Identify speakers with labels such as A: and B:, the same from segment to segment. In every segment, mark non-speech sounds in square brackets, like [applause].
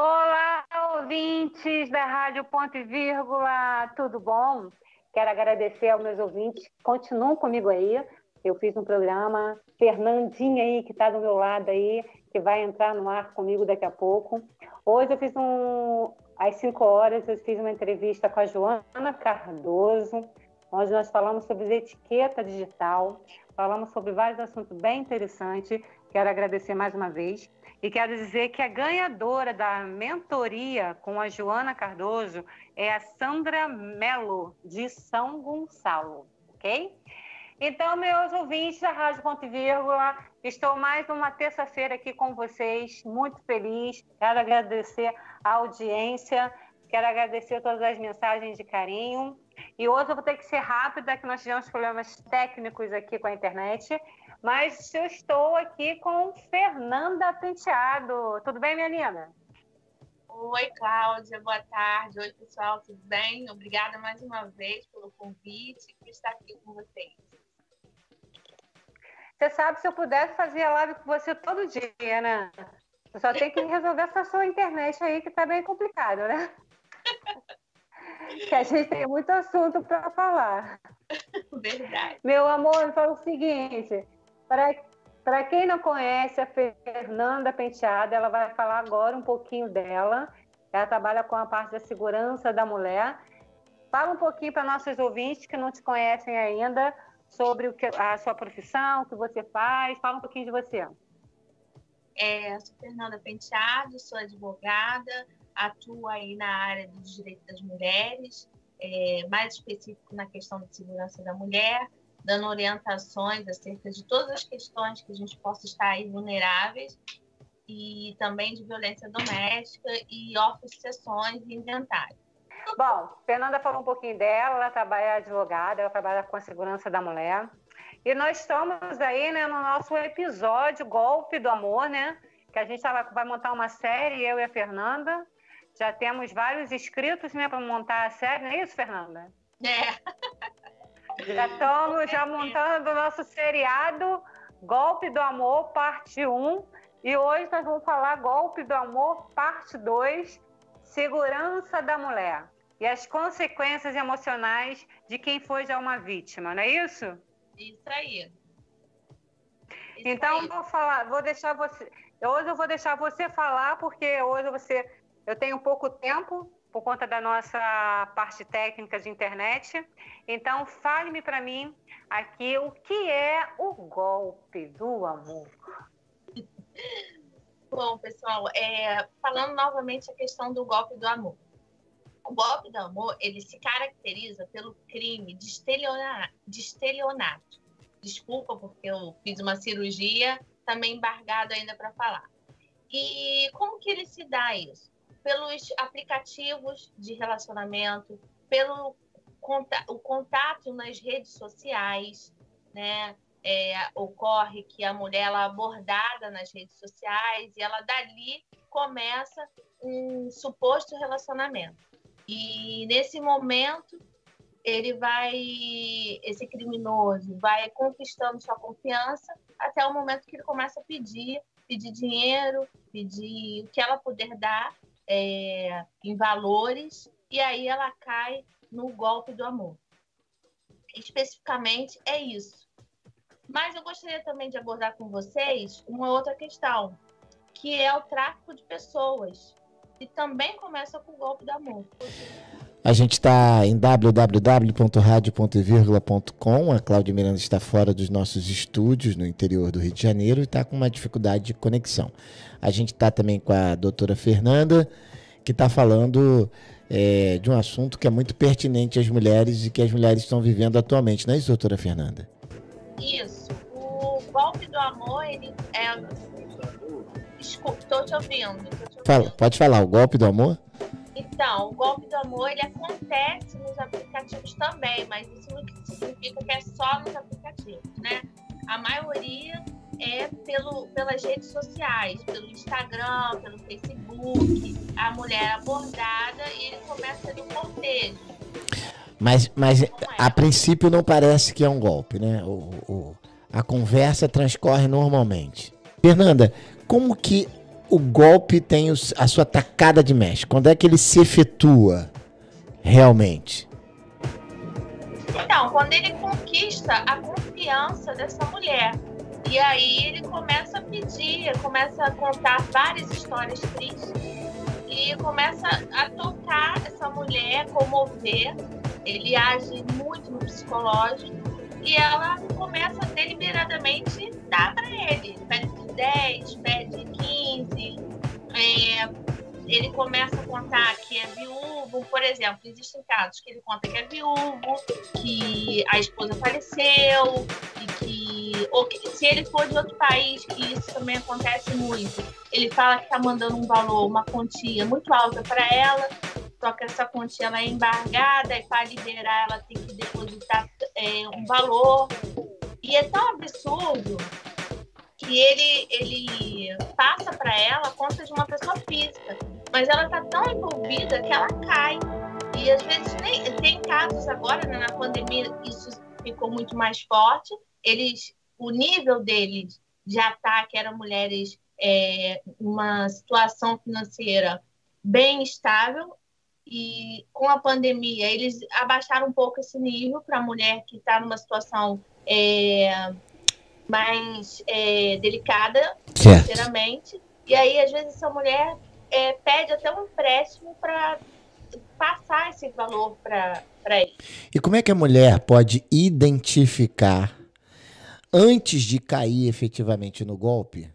A: Olá, ouvintes da Rádio Ponto e Vírgula, tudo bom? Quero agradecer aos meus ouvintes continuam comigo aí. Eu fiz um programa, Fernandinha aí, que está do meu lado aí, que vai entrar no ar comigo daqui a pouco. Hoje eu fiz um, às 5 horas, eu fiz uma entrevista com a Joana Cardoso, onde nós falamos sobre etiqueta digital, falamos sobre vários assuntos bem interessantes. Quero agradecer mais uma vez. E quero dizer que a ganhadora da mentoria com a Joana Cardoso é a Sandra Melo, de São Gonçalo, ok? Então, meus ouvintes da Rádio Ponto e Vírgula, estou mais uma terça-feira aqui com vocês, muito feliz. Quero agradecer a audiência, quero agradecer todas as mensagens de carinho. E hoje eu vou ter que ser rápida, que nós tivemos problemas técnicos aqui com a internet. Mas eu estou aqui com Fernanda Penteado. Tudo bem, minha linda?
B: Oi, Cláudia, boa tarde. Oi, pessoal, tudo bem? Obrigada mais uma vez pelo convite por estar aqui com vocês.
A: Você sabe, se eu pudesse fazer a live com você todo dia, né? Eu só tem que [laughs] resolver essa sua internet aí, que tá bem complicado, né? que a gente tem muito assunto para falar. [laughs]
B: Verdade.
A: Meu amor, fala o seguinte: para quem não conhece a Fernanda Penteada, ela vai falar agora um pouquinho dela. Ela trabalha com a parte da segurança da mulher. Fala um pouquinho para nossos ouvintes que não te conhecem ainda sobre o que, a sua profissão, o que você faz. Fala um pouquinho de você.
B: É, sou Fernanda Penteado, sou advogada, atuo aí na área do direito das mulheres, é, mais específico na questão de segurança da mulher dando orientações acerca de todas as questões que a gente possa estar aí vulneráveis e também de violência doméstica e oferecer sessões e inventário.
A: Bom, Fernanda falou um pouquinho dela, ela trabalha advogada, ela trabalha com a segurança da mulher. E nós estamos aí né, no nosso episódio Golpe do Amor, né? Que a gente vai montar uma série, eu e a Fernanda. Já temos vários inscritos né, para montar a série, não é isso, Fernanda?
B: É.
A: Já [laughs] estamos já montando o nosso seriado Golpe do Amor, parte 1. E hoje nós vamos falar Golpe do Amor, parte 2, Segurança da Mulher. E as consequências emocionais de quem foi já uma vítima, não é isso?
B: Isso aí.
A: Isso então, aí. vou falar, vou deixar você. Hoje eu vou deixar você falar, porque hoje você. Eu tenho pouco tempo, por conta da nossa parte técnica de internet. Então, fale-me para mim aqui o que é o golpe do amor. [laughs]
B: Bom, pessoal, é, falando novamente a questão do golpe do amor. O golpe do amor, ele se caracteriza pelo crime de estelionato. De estelionato. Desculpa, porque eu fiz uma cirurgia, também embargado ainda para falar. E como que ele se dá isso? Pelos aplicativos de relacionamento, pelo o contato nas redes sociais, né? É, ocorre que a mulher ela é abordada nas redes sociais e ela dali começa um suposto relacionamento. E nesse momento ele vai, esse criminoso vai conquistando sua confiança até o momento que ele começa a pedir, pedir dinheiro, pedir o que ela puder dar é, em valores, e aí ela cai no golpe do amor. Especificamente é isso. Mas eu gostaria também de abordar com vocês uma outra questão, que é o tráfico de pessoas, que também começa com o golpe do amor.
C: A gente está em www.radio.com. A Cláudia Miranda está fora dos nossos estúdios no interior do Rio de Janeiro e está com uma dificuldade de conexão. A gente está também com a doutora Fernanda, que está falando é, de um assunto que é muito pertinente às mulheres e que as mulheres estão vivendo atualmente, não é isso, doutora Fernanda?
B: Isso. O golpe do amor, ele é. Estou te ouvindo. Tô te ouvindo.
C: Fala, pode falar, o golpe do amor?
B: Então, o golpe do amor ele acontece nos aplicativos também, mas isso não significa que é só nos aplicativos, né? A maioria é pelo, pelas redes sociais, pelo Instagram, pelo Facebook, a mulher abordada e ele começa um cortejo.
C: Mas, mas a princípio não parece que é um golpe, né? O, o, a conversa transcorre normalmente. Fernanda, como que o golpe tem a sua tacada de mestre? Quando é que ele se efetua realmente?
B: Então, quando ele conquista a confiança dessa mulher. E aí ele começa a pedir, começa a contar várias histórias tristes e começa a tocar essa mulher, comover. Ele age muito no psicológico e ela começa deliberadamente dar para ele. Pede 10, pede 15. É, ele começa a contar que é viúvo, por exemplo, existem casos que ele conta que é viúvo, que a esposa faleceu, e que, ou que se ele for de outro país, que isso também acontece muito, ele fala que está mandando um valor, uma quantia muito alta para ela, só que essa quantia ela é embargada e para liberar ela tem que depositar é, um valor. E é tão absurdo que ele, ele passa para ela a conta de uma pessoa física, mas ela está tão envolvida que ela cai. E às vezes nem, tem casos agora, né, na pandemia, isso ficou muito mais forte. Eles, o nível deles de ataque eram mulheres é, uma situação financeira bem estável e com a pandemia eles abaixaram um pouco esse nível para a mulher que está numa situação é, mais é, delicada financeiramente e aí às vezes essa mulher é, pede até um empréstimo para passar esse valor para ele.
C: E como é que a mulher pode identificar antes de cair efetivamente no golpe?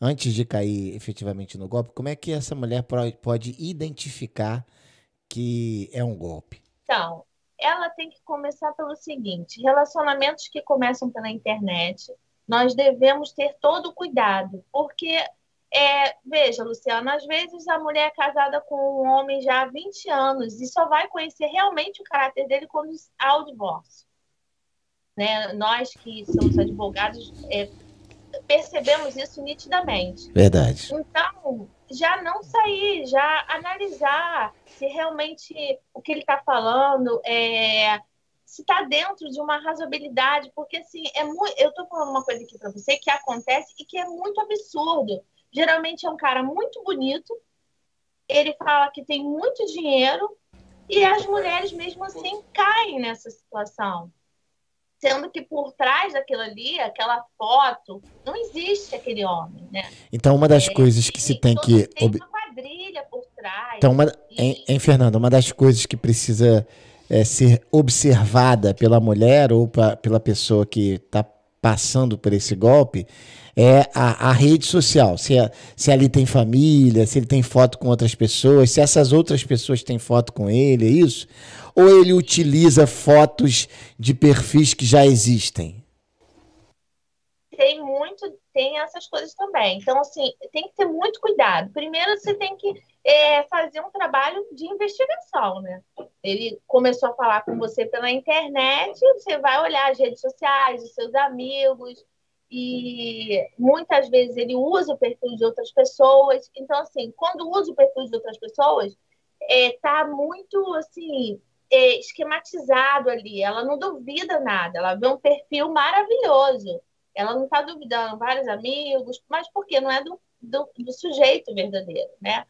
C: antes de cair efetivamente no golpe, como é que essa mulher pode identificar que é um golpe?
B: Então, ela tem que começar pelo seguinte: relacionamentos que começam pela internet, nós devemos ter todo o cuidado, porque é, veja, Luciana, às vezes a mulher é casada com um homem já há 20 anos e só vai conhecer realmente o caráter dele quando há o divórcio. Né? Nós que somos advogados é, percebemos isso nitidamente.
C: Verdade.
B: Então, já não sair, já analisar se realmente o que ele está falando é se está dentro de uma razoabilidade, porque assim, é muito, eu estou falando uma coisa aqui para você que acontece e que é muito absurdo. Geralmente é um cara muito bonito, ele fala que tem muito dinheiro e as mulheres mesmo assim caem nessa situação sendo que por trás daquilo ali, aquela foto, não existe aquele homem, né?
C: Então, uma das é, coisas que se tem que...
B: Tem uma quadrilha por trás.
C: Então, uma... E... em, em Fernando, uma das coisas que precisa é, ser observada pela mulher ou pra, pela pessoa que está passando por esse golpe é a, a rede social. Se, a, se ali tem família, se ele tem foto com outras pessoas, se essas outras pessoas têm foto com ele, é isso? Ou ele utiliza fotos de perfis que já existem?
B: Tem muito, tem essas coisas também. Então, assim, tem que ter muito cuidado. Primeiro, você tem que é, fazer um trabalho de investigação, né? Ele começou a falar com você pela internet, você vai olhar as redes sociais, os seus amigos, e muitas vezes ele usa o perfil de outras pessoas. Então, assim, quando usa o perfil de outras pessoas, é, muito assim é, esquematizado ali. Ela não duvida nada. Ela vê um perfil maravilhoso. Ela não está duvidando vários amigos, mas porque não é do, do, do, sujeito verdadeiro, né?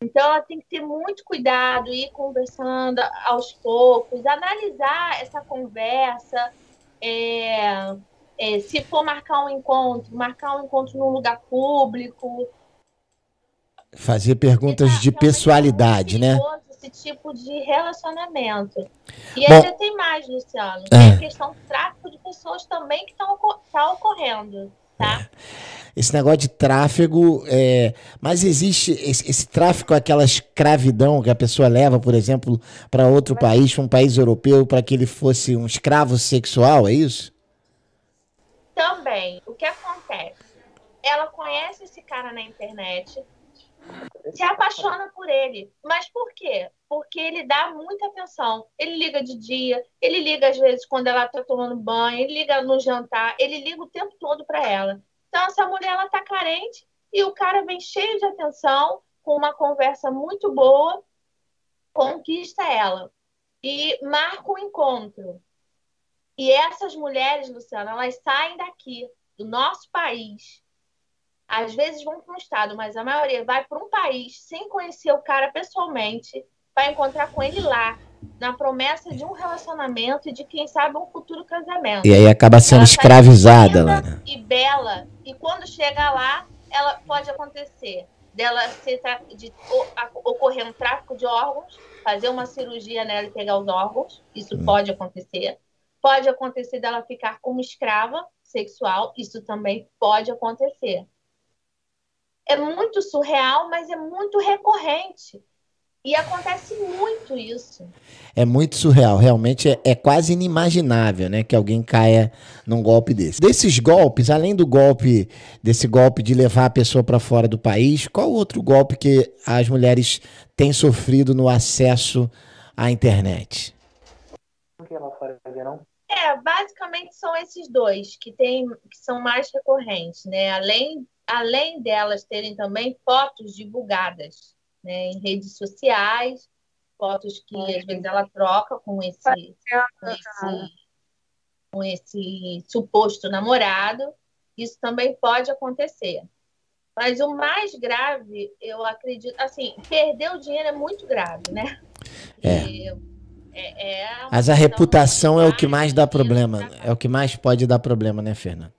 B: Então ela tem que ter muito cuidado, ir conversando aos poucos, analisar essa conversa. É, é, se for marcar um encontro, marcar um encontro num lugar público.
C: Fazer perguntas de pessoalidade, né?
B: Esse tipo de relacionamento. E Bom, ainda tem mais, Luciano. É. Tem a questão do tráfico de pessoas também que está tá ocorrendo. Tá? É.
C: Esse negócio de tráfego, é... mas existe esse, esse, tráfico, aquela escravidão que a pessoa leva, por exemplo, para outro mas... país, para um país europeu, para que ele fosse um escravo sexual, é isso?
B: Também, o que acontece? Ela conhece esse cara na internet, se apaixona por ele. Mas por quê? Porque ele dá muita atenção. Ele liga de dia, ele liga às vezes quando ela está tomando banho, ele liga no jantar, ele liga o tempo todo para ela. Então essa mulher ela tá carente e o cara vem cheio de atenção, com uma conversa muito boa, conquista ela e marca um encontro. E essas mulheres, Luciana, elas saem daqui, do nosso país, Às vezes vão para um estado, mas a maioria vai para um país sem conhecer o cara pessoalmente, vai encontrar com ele lá, na promessa de um relacionamento e de quem sabe um futuro casamento.
C: E aí acaba sendo ela escravizada lá. Né?
B: E bela. E quando chega lá, ela pode acontecer dela ser, de ocorrer um tráfico de órgãos, fazer uma cirurgia nela e pegar os órgãos, isso hum. pode acontecer. Pode acontecer dela ficar como escrava sexual, isso também pode acontecer. É muito surreal, mas é muito recorrente. E acontece muito isso.
C: É muito surreal, realmente é, é, quase inimaginável, né, que alguém caia num golpe desse. Desses golpes, além do golpe desse golpe de levar a pessoa para fora do país, qual outro golpe que as mulheres têm sofrido no acesso à internet?
B: É, basicamente são esses dois que tem, que são mais recorrentes, né? Além além delas terem também fotos divulgadas né, em redes sociais, fotos que às vezes ela troca com esse, com esse, com esse suposto namorado. Isso também pode acontecer. Mas o mais grave, eu acredito, assim, perder o dinheiro é muito grave, né?
C: É. é, é Mas a reputação é o que mais dá problema. É o que mais pode dar problema, né, Fernanda?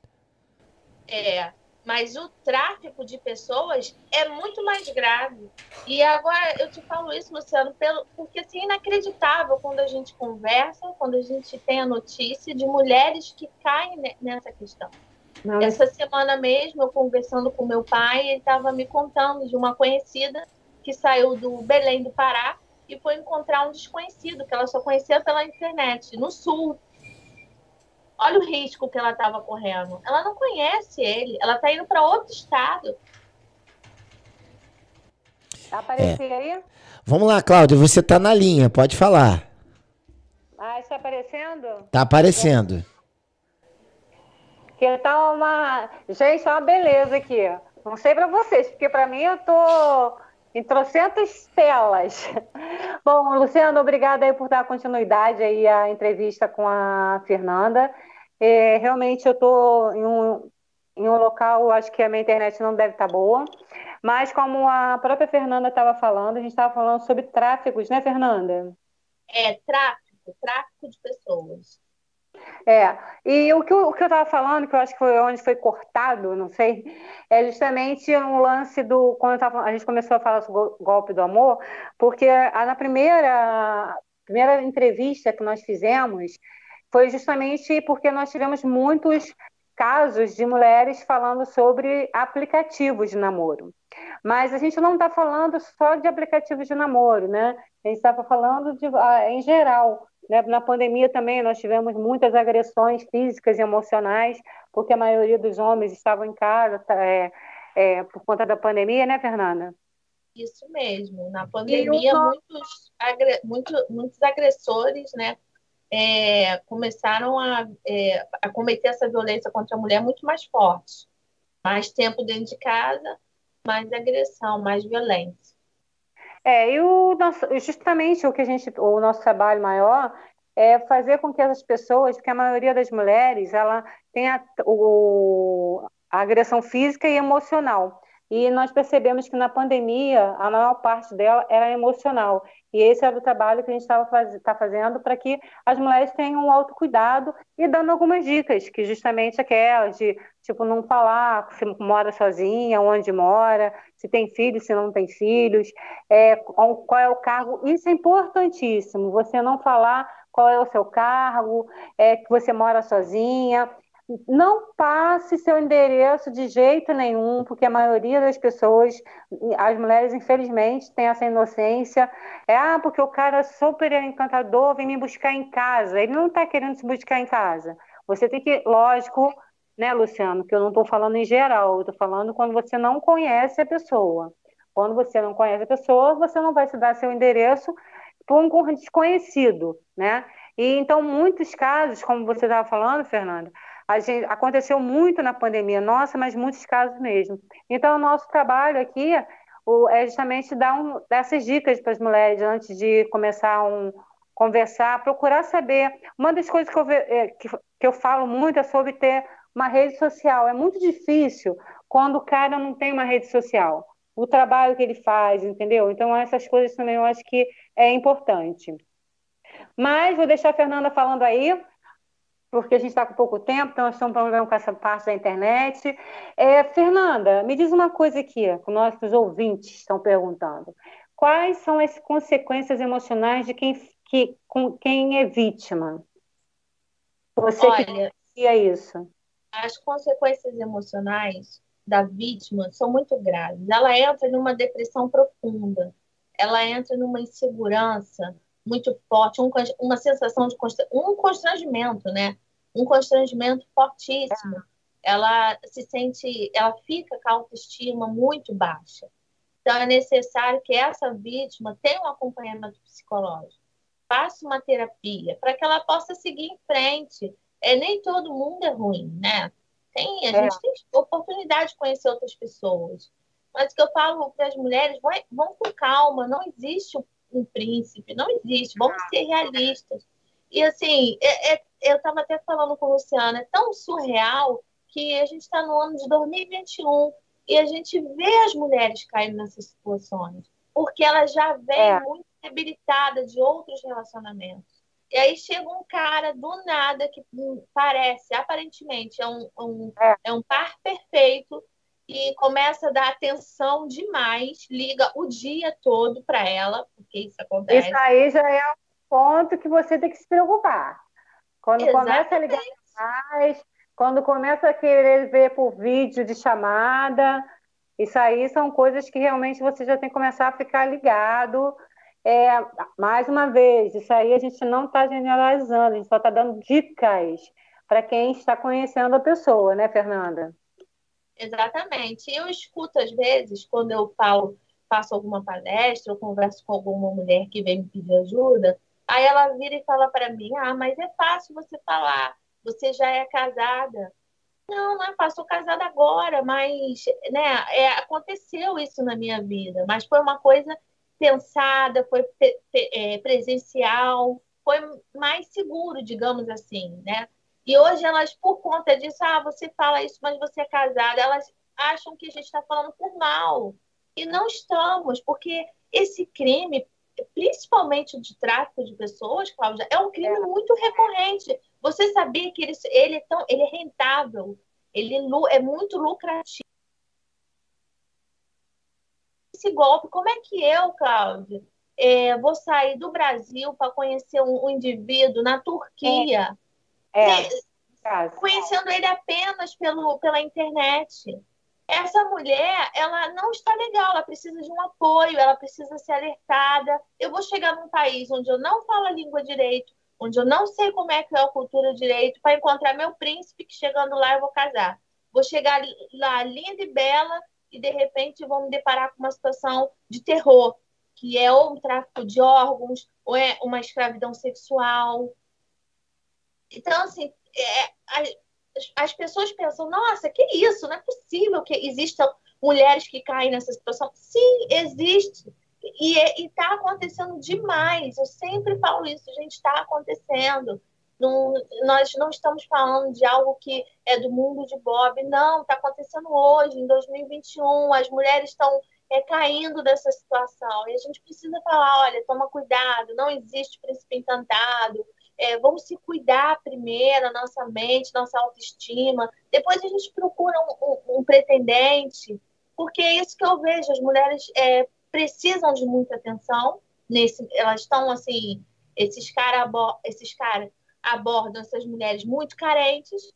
B: É. Mas o tráfico de pessoas é muito mais grave. E agora eu te falo isso, Luciano, pelo, porque assim, é inacreditável quando a gente conversa, quando a gente tem a notícia de mulheres que caem nessa questão. Não. Essa semana mesmo, eu conversando com meu pai, ele estava me contando de uma conhecida que saiu do Belém do Pará e foi encontrar um desconhecido que ela só conhecia pela internet, no sul Olha o risco que ela estava correndo. Ela não conhece ele, ela está indo para outro estado.
A: Tá aparecendo é. aí?
C: Vamos lá, Cláudia, você está na linha, pode falar.
A: Ah, está aparecendo?
C: Está aparecendo.
A: Que tá uma. Gente, é uma beleza aqui. Não sei para vocês, porque para mim eu tô em trocentas telas. [laughs] Bom, Luciano, obrigada aí por dar continuidade aí à entrevista com a Fernanda. É, realmente eu estou em um, em um local, acho que a minha internet não deve estar tá boa, mas como a própria Fernanda estava falando, a gente estava falando sobre tráficos, né, Fernanda?
B: É, tráfico, tráfico de pessoas.
A: É, e o que eu estava falando, que eu acho que foi onde foi cortado, não sei, é justamente um lance do. Quando tava, a gente começou a falar sobre o golpe do amor, porque na primeira, primeira entrevista que nós fizemos, foi justamente porque nós tivemos muitos casos de mulheres falando sobre aplicativos de namoro. Mas a gente não está falando só de aplicativos de namoro, né? A gente estava falando de, ah, em geral. Né? Na pandemia também nós tivemos muitas agressões físicas e emocionais, porque a maioria dos homens estavam em casa tá, é, é, por conta da pandemia, né, Fernanda?
B: Isso mesmo. Na pandemia, muitos, agre... Muito, muitos agressores, né, é, começaram a, é, a cometer essa violência contra a mulher muito mais forte. Mais tempo dentro de casa, mais agressão, mais violência.
A: É, e o nosso, justamente o que a gente, o nosso trabalho maior é fazer com que essas pessoas, porque a maioria das mulheres, ela tem a, o, a agressão física e emocional. E nós percebemos que na pandemia a maior parte dela era emocional. E esse era o trabalho que a gente estava faz, tá fazendo para que as mulheres tenham um autocuidado e dando algumas dicas, que justamente aquelas de, tipo, não falar se mora sozinha, onde mora, se tem filhos, se não tem filhos, é, qual é o cargo. Isso é importantíssimo, você não falar qual é o seu cargo, é, que você mora sozinha, não passe seu endereço de jeito nenhum, porque a maioria das pessoas, as mulheres, infelizmente, têm essa inocência. É, ah, porque o cara é super encantador, vem me buscar em casa. Ele não está querendo se buscar em casa. Você tem que, lógico, né, Luciano, que eu não estou falando em geral, eu estou falando quando você não conhece a pessoa. Quando você não conhece a pessoa, você não vai se dar seu endereço por um desconhecido, né? E então, muitos casos, como você estava falando, Fernanda, Gente, aconteceu muito na pandemia, nossa, mas muitos casos mesmo. Então, o nosso trabalho aqui o, é justamente dar, um, dar essas dicas para as mulheres antes de começar um conversar, procurar saber. Uma das coisas que eu, é, que, que eu falo muito é sobre ter uma rede social. É muito difícil quando o cara não tem uma rede social? O trabalho que ele faz, entendeu? Então, essas coisas também eu acho que é importante. Mas vou deixar a Fernanda falando aí, porque a gente está com pouco tempo, então nós estamos problema com essa parte da internet. É, Fernanda, me diz uma coisa aqui, que nossos ouvintes estão perguntando. Quais são as consequências emocionais de quem, que, com, quem é vítima? Você Olha, que isso?
B: As consequências emocionais da vítima são muito graves. Ela entra numa depressão profunda, ela entra numa insegurança muito forte, um, uma sensação de um constrangimento, né? Um constrangimento fortíssimo. É. Ela se sente, ela fica com a autoestima muito baixa. Então é necessário que essa vítima tenha um acompanhamento psicológico faça uma terapia para que ela possa seguir em frente. É, nem todo mundo é ruim, né? Tem, a é. gente tem oportunidade de conhecer outras pessoas. Mas o que eu falo para as mulheres, vão, vão com calma, não existe um príncipe, não existe, vamos ser realistas. E assim, é, é, eu estava até falando com a Luciana, é tão surreal que a gente está no ano de 2021 e a gente vê as mulheres caindo nessas situações, porque elas já vêm é. muito debilitada de outros relacionamentos. E aí chega um cara do nada que parece, aparentemente, é um, um é. é um par perfeito e começa a dar atenção demais, liga o dia todo para ela, porque isso acontece.
A: Isso aí já é um ponto que você tem que se preocupar. Quando Exatamente. começa a ligar mais, quando começa a querer ver por vídeo de chamada, isso aí são coisas que realmente você já tem que começar a ficar ligado é, mais uma vez, isso aí a gente não está generalizando, a gente só está dando dicas para quem está conhecendo a pessoa, né, Fernanda?
B: Exatamente. Eu escuto, às vezes, quando eu falo, faço alguma palestra, eu converso com alguma mulher que vem me pedir ajuda, aí ela vira e fala para mim: Ah, mas é fácil você falar, você já é casada. Não, não é fácil, estou casada agora, mas né, é, aconteceu isso na minha vida, mas foi uma coisa pensada, foi é, presencial, foi mais seguro, digamos assim, né? E hoje elas, por conta disso, ah, você fala isso, mas você é casada, elas acham que a gente está falando por mal. E não estamos, porque esse crime, principalmente de tráfico de pessoas, Cláudia, é um crime é. muito recorrente. Você sabia que ele, ele, é, tão, ele é rentável, ele é muito lucrativo esse golpe. Como é que eu, Cláudia, é, vou sair do Brasil para conhecer um, um, indivíduo na Turquia? É. é. Conhecendo ele apenas pelo, pela internet. Essa mulher, ela não está legal, ela precisa de um apoio, ela precisa ser alertada. Eu vou chegar num país onde eu não falo a língua direito, onde eu não sei como é que é a cultura direito, para encontrar meu príncipe, que chegando lá eu vou casar. Vou chegar lá linda e bela, e de repente vão me deparar com uma situação de terror, que é ou um tráfico de órgãos, ou é uma escravidão sexual. Então, assim, é, as, as pessoas pensam, nossa, que isso? Não é possível que existam mulheres que caem nessa situação. Sim, existe. E é, está acontecendo demais. Eu sempre falo isso, gente, está acontecendo. Não, nós não estamos falando de algo que é do mundo de Bob, não, está acontecendo hoje, em 2021, as mulheres estão é, caindo dessa situação. E a gente precisa falar: olha, toma cuidado, não existe príncipe encantado, é, vamos se cuidar primeiro, a nossa mente, nossa autoestima. Depois a gente procura um, um, um pretendente, porque é isso que eu vejo: as mulheres é, precisam de muita atenção, nesse, elas estão assim. Esses caras esses cara abordam essas mulheres muito carentes,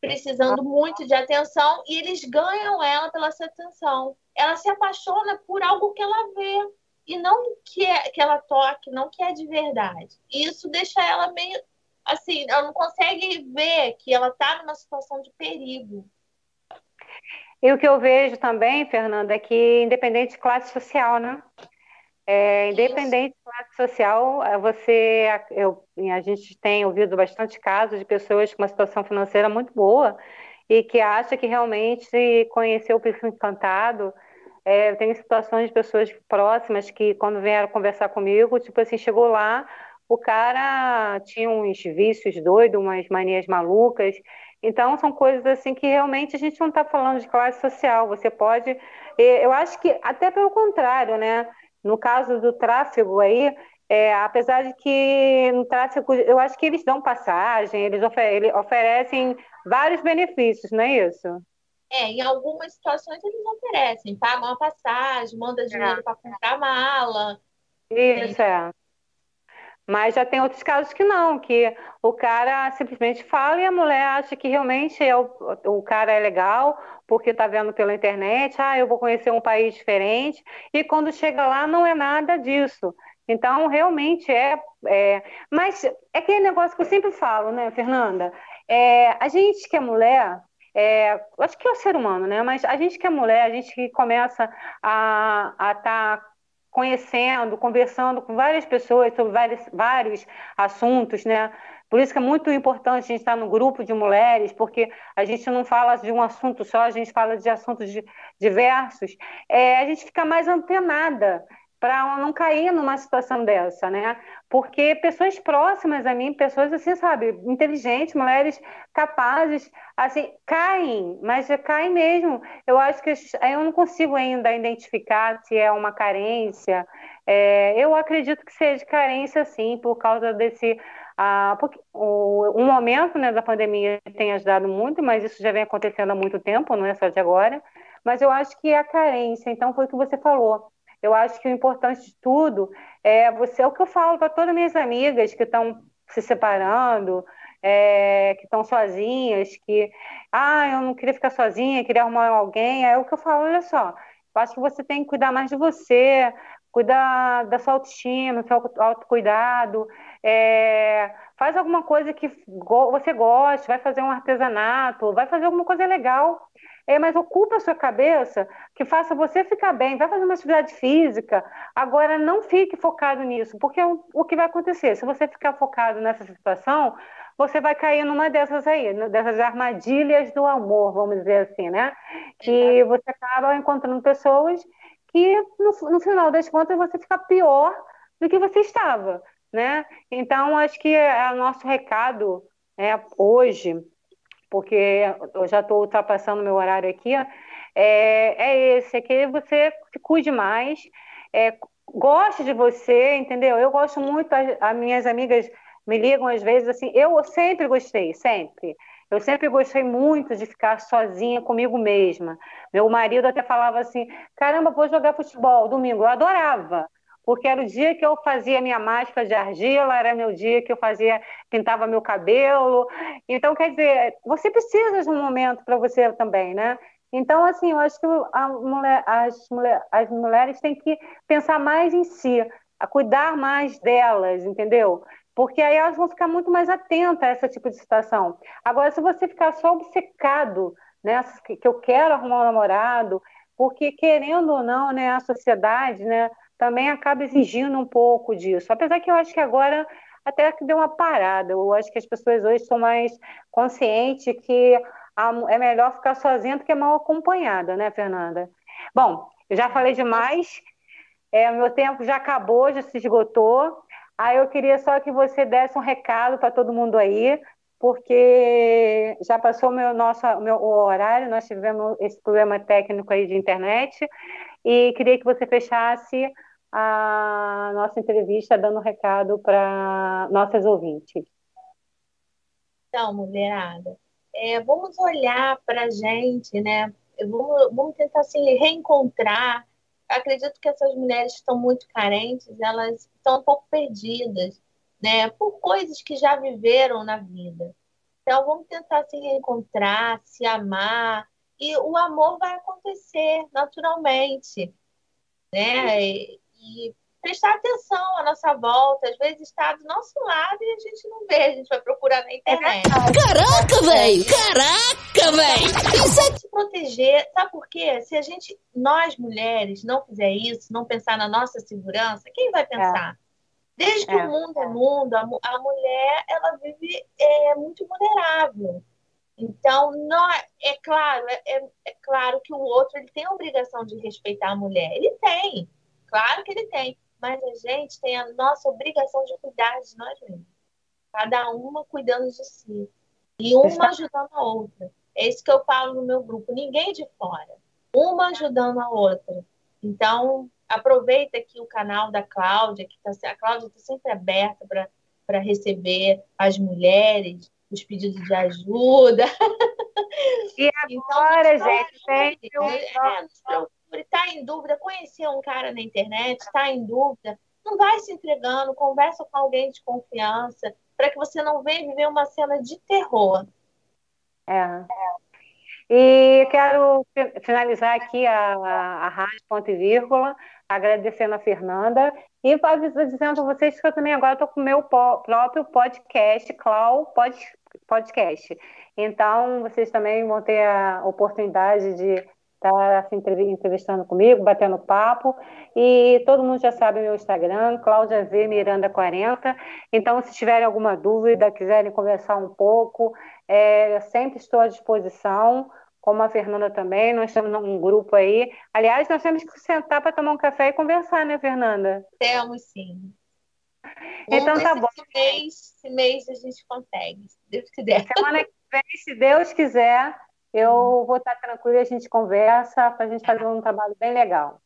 B: precisando muito de atenção, e eles ganham ela pela sua atenção. Ela se apaixona por algo que ela vê e não que, é, que ela toque, não que é de verdade. E isso deixa ela meio assim, ela não consegue ver que ela está numa situação de perigo.
A: E o que eu vejo também, Fernanda, é que independente de classe social, né? É, independente de classe social, é, você, eu, a gente tem ouvido bastante casos de pessoas com uma situação financeira muito boa e que acha que realmente conheceu o perfil encantado. É, eu tenho situações de pessoas próximas que, quando vieram conversar comigo, tipo assim, chegou lá, o cara tinha uns vícios doidos, umas manias malucas, Então, são coisas assim que realmente a gente não está falando de classe social. Você pode. Eu acho que, até pelo contrário, né? No caso do tráfego aí, é, apesar de que no tráfego, eu acho que eles dão passagem, eles, ofer oferecem vários benefícios, não é isso?
B: É, em algumas situações eles oferecem, pagam a passagem, mandam dinheiro é. para comprar mala.
A: Isso, é. Mas já tem outros casos que não, que o cara simplesmente fala e a mulher acha que realmente é o, o cara é legal, porque está vendo pela internet, ah, eu vou conhecer um país diferente, e quando chega lá não é nada disso. Então, realmente é, é. Mas é aquele negócio que eu sempre falo, né, Fernanda? É, a gente que é mulher, é, acho que é o ser humano, né? Mas a gente que é mulher, a gente que começa a estar tá conhecendo, conversando com várias pessoas sobre vários, vários assuntos, né? Por isso que é muito importante a gente estar no grupo de mulheres, porque a gente não fala de um assunto só, a gente fala de assuntos diversos. É, a gente fica mais antenada para não cair numa situação dessa, né? Porque pessoas próximas a mim, pessoas assim, sabe, inteligentes, mulheres capazes, assim, caem, mas caem mesmo. Eu acho que eu não consigo ainda identificar se é uma carência. É, eu acredito que seja carência, sim, por causa desse ah, o, um momento né, da pandemia tem ajudado muito, mas isso já vem acontecendo há muito tempo, não é só de agora. Mas eu acho que é a carência, então foi o que você falou eu acho que o importante de tudo é você, é o que eu falo para todas minhas amigas que estão se separando, é, que estão sozinhas, que, ah, eu não queria ficar sozinha, queria arrumar alguém, é o que eu falo, olha só, eu acho que você tem que cuidar mais de você, cuidar da sua autoestima, do seu autocuidado, é, faz alguma coisa que você goste, vai fazer um artesanato, vai fazer alguma coisa legal, é, mas ocupa a sua cabeça, que faça você ficar bem, vai fazer uma atividade física, agora não fique focado nisso, porque o, o que vai acontecer? Se você ficar focado nessa situação, você vai cair numa dessas aí, dessas armadilhas do amor, vamos dizer assim, né? Que você acaba encontrando pessoas que, no, no final das contas, você fica pior do que você estava, né? Então, acho que é o nosso recado é, hoje porque eu já estou ultrapassando meu horário aqui, é, é esse, é que você se cuide mais, é, goste de você, entendeu? Eu gosto muito, as, as minhas amigas me ligam às vezes assim, eu sempre gostei, sempre. Eu sempre gostei muito de ficar sozinha comigo mesma. Meu marido até falava assim: caramba, vou jogar futebol domingo. Eu adorava porque era o dia que eu fazia minha máscara de argila, era meu dia que eu fazia, pintava meu cabelo. Então, quer dizer, você precisa de um momento para você também, né? Então, assim, eu acho que mulher, as, mulher, as mulheres têm que pensar mais em si, a cuidar mais delas, entendeu? Porque aí elas vão ficar muito mais atentas a esse tipo de situação. Agora, se você ficar só obcecado, né, que eu quero arrumar um namorado, porque querendo ou não, né, a sociedade, né, também acaba exigindo um pouco disso. Apesar que eu acho que agora até que deu uma parada. Eu acho que as pessoas hoje estão mais conscientes que é melhor ficar sozinha do que mal acompanhada, né, Fernanda? Bom, eu já falei demais, é, meu tempo já acabou, já se esgotou. Aí eu queria só que você desse um recado para todo mundo aí, porque já passou meu nosso meu o horário, nós tivemos esse problema técnico aí de internet e queria que você fechasse a nossa entrevista dando recado para nossas ouvintes.
B: Então, mulherada, é, vamos olhar para a gente, né? Vamos, vamos tentar se assim, reencontrar. Acredito que essas mulheres estão muito carentes, elas estão um pouco perdidas, né? Por coisas que já viveram na vida. Então, vamos tentar se reencontrar, se amar, e o amor vai acontecer naturalmente, né? Prestar atenção à nossa volta. Às vezes está do nosso lado e a gente não vê, a gente vai procurar na internet.
D: Caraca, velho! Caraca, velho!
B: Isso é se proteger. Sabe por quê? Se a gente, nós mulheres, não fizer isso, não pensar na nossa segurança, quem vai pensar? É. Desde que é. o mundo é mundo, a, a mulher ela vive é, muito vulnerável. Então, não, é claro, é, é, é claro que o outro ele tem a obrigação de respeitar a mulher. Ele tem. Claro que ele tem, mas a gente tem a nossa obrigação de cuidar de nós mesmos. Cada uma cuidando de si. E uma ajudando a outra. É isso que eu falo no meu grupo. Ninguém de fora. Uma ajudando a outra. Então, aproveita aqui o canal da Cláudia, que tá, a Cláudia está sempre aberta para receber as mulheres, os pedidos de ajuda.
A: E [laughs] agora, então, gente, tem.
B: É, é, está em dúvida, conhecer um cara na internet, está em dúvida, não vai se entregando, conversa com alguém de confiança, para que você não venha viver uma cena de terror.
A: É. E quero finalizar aqui a, a, Rádio Ponto e Vírgula, agradecendo a Fernanda e dizendo a vocês que eu também agora estou com o meu próprio podcast, Clau Podcast. Então, vocês também vão ter a oportunidade de estar tá se entrevistando comigo, batendo papo. E todo mundo já sabe o meu Instagram, Cláudia V Miranda 40. Então, se tiverem alguma dúvida, quiserem conversar um pouco, é, sempre estou à disposição. Como a Fernanda também, nós temos um grupo aí. Aliás, nós temos que sentar para tomar um café e conversar, né, Fernanda?
B: Temos sim.
A: Então tá bom.
B: Esse mês, esse mês a gente consegue, se Deus quiser.
A: Semana que vem, se Deus quiser, eu vou estar tranquila a gente conversa para a gente fazer um trabalho bem legal.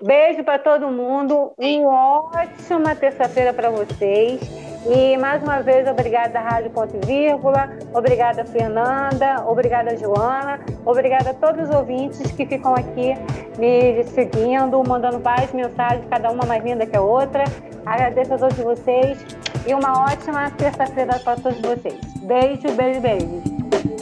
A: Beijo para todo mundo, uma ótima terça-feira para vocês. E mais uma vez, obrigada Rádio Ponto Vírgula, obrigada Fernanda, obrigada Joana, obrigada a todos os ouvintes que ficam aqui me seguindo, mandando várias mensagens, cada uma mais linda que a outra. Agradeço a todos vocês e uma ótima terça-feira para todos vocês. Beijo, beijo, beijo.